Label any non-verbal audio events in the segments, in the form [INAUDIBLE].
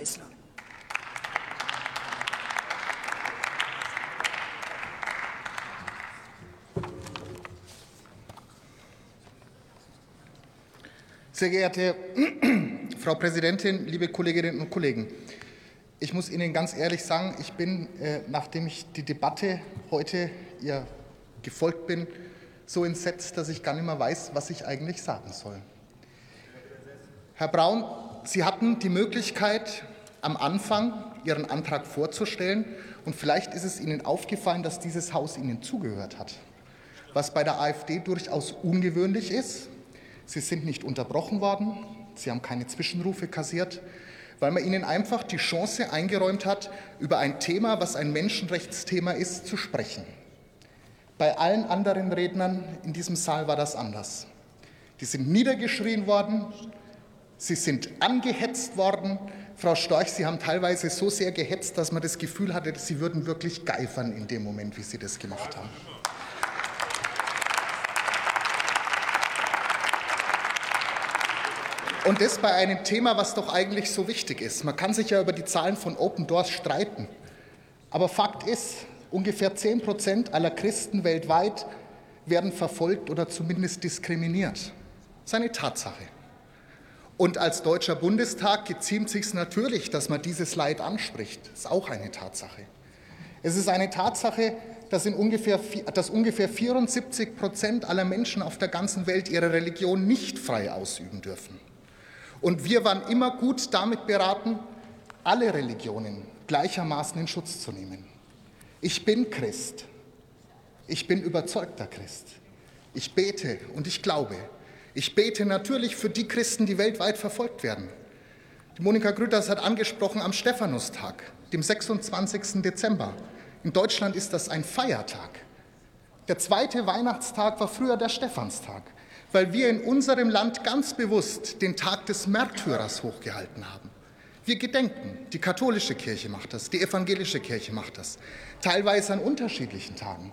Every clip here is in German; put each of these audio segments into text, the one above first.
Geisler. Sehr geehrte [CLEARS THROAT] Frau Präsidentin, liebe Kolleginnen und Kollegen! Ich muss Ihnen ganz ehrlich sagen, ich bin, äh, nachdem ich die Debatte heute ihr gefolgt bin, so entsetzt, dass ich gar nicht mehr weiß, was ich eigentlich sagen soll. Herr Braun, Sie hatten die Möglichkeit, am Anfang Ihren Antrag vorzustellen, und vielleicht ist es Ihnen aufgefallen, dass dieses Haus Ihnen zugehört hat, was bei der AfD durchaus ungewöhnlich ist. Sie sind nicht unterbrochen worden, Sie haben keine Zwischenrufe kassiert, weil man Ihnen einfach die Chance eingeräumt hat, über ein Thema, was ein Menschenrechtsthema ist, zu sprechen. Bei allen anderen Rednern in diesem Saal war das anders. Die sind niedergeschrien worden, sie sind angehetzt worden. Frau Storch, Sie haben teilweise so sehr gehetzt, dass man das Gefühl hatte, Sie würden wirklich geifern in dem Moment, wie Sie das gemacht haben. Und das bei einem Thema, was doch eigentlich so wichtig ist. Man kann sich ja über die Zahlen von Open Doors streiten. Aber Fakt ist, ungefähr 10 Prozent aller Christen weltweit werden verfolgt oder zumindest diskriminiert. Das ist eine Tatsache. Und als Deutscher Bundestag geziemt sich natürlich, dass man dieses Leid anspricht. Das ist auch eine Tatsache. Es ist eine Tatsache, dass, ungefähr, dass ungefähr 74 Prozent aller Menschen auf der ganzen Welt ihre Religion nicht frei ausüben dürfen. Und wir waren immer gut damit beraten, alle Religionen gleichermaßen in Schutz zu nehmen. Ich bin Christ. Ich bin überzeugter Christ. Ich bete und ich glaube. Ich bete natürlich für die Christen, die weltweit verfolgt werden. Die Monika Grütters hat angesprochen am Stephanustag, dem 26. Dezember. In Deutschland ist das ein Feiertag. Der zweite Weihnachtstag war früher der Stephanstag weil wir in unserem Land ganz bewusst den Tag des Märtyrers hochgehalten haben. Wir gedenken, die katholische Kirche macht das, die evangelische Kirche macht das, teilweise an unterschiedlichen Tagen.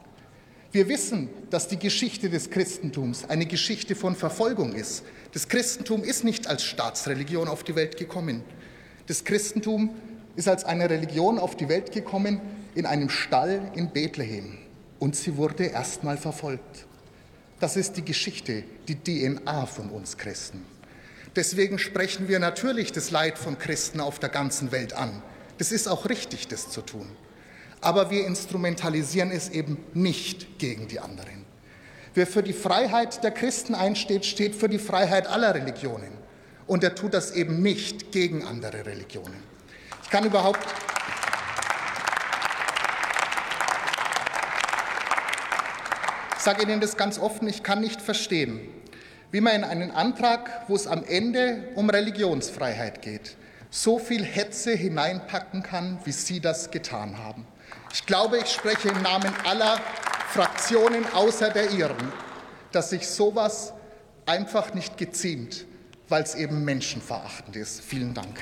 Wir wissen, dass die Geschichte des Christentums eine Geschichte von Verfolgung ist. Das Christentum ist nicht als Staatsreligion auf die Welt gekommen. Das Christentum ist als eine Religion auf die Welt gekommen in einem Stall in Bethlehem. Und sie wurde erst mal verfolgt. Das ist die Geschichte, die DNA von uns Christen. Deswegen sprechen wir natürlich das Leid von Christen auf der ganzen Welt an. Das ist auch richtig, das zu tun. Aber wir instrumentalisieren es eben nicht gegen die anderen. Wer für die Freiheit der Christen einsteht, steht für die Freiheit aller Religionen. Und er tut das eben nicht gegen andere Religionen. Ich kann überhaupt sage Ihnen das ganz offen, ich kann nicht verstehen, wie man in einen Antrag, wo es am Ende um Religionsfreiheit geht, so viel Hetze hineinpacken kann, wie Sie das getan haben. Ich glaube, ich spreche im Namen aller Fraktionen außer der Ihren, dass sich sowas einfach nicht geziemt, weil es eben menschenverachtend ist. Vielen Dank.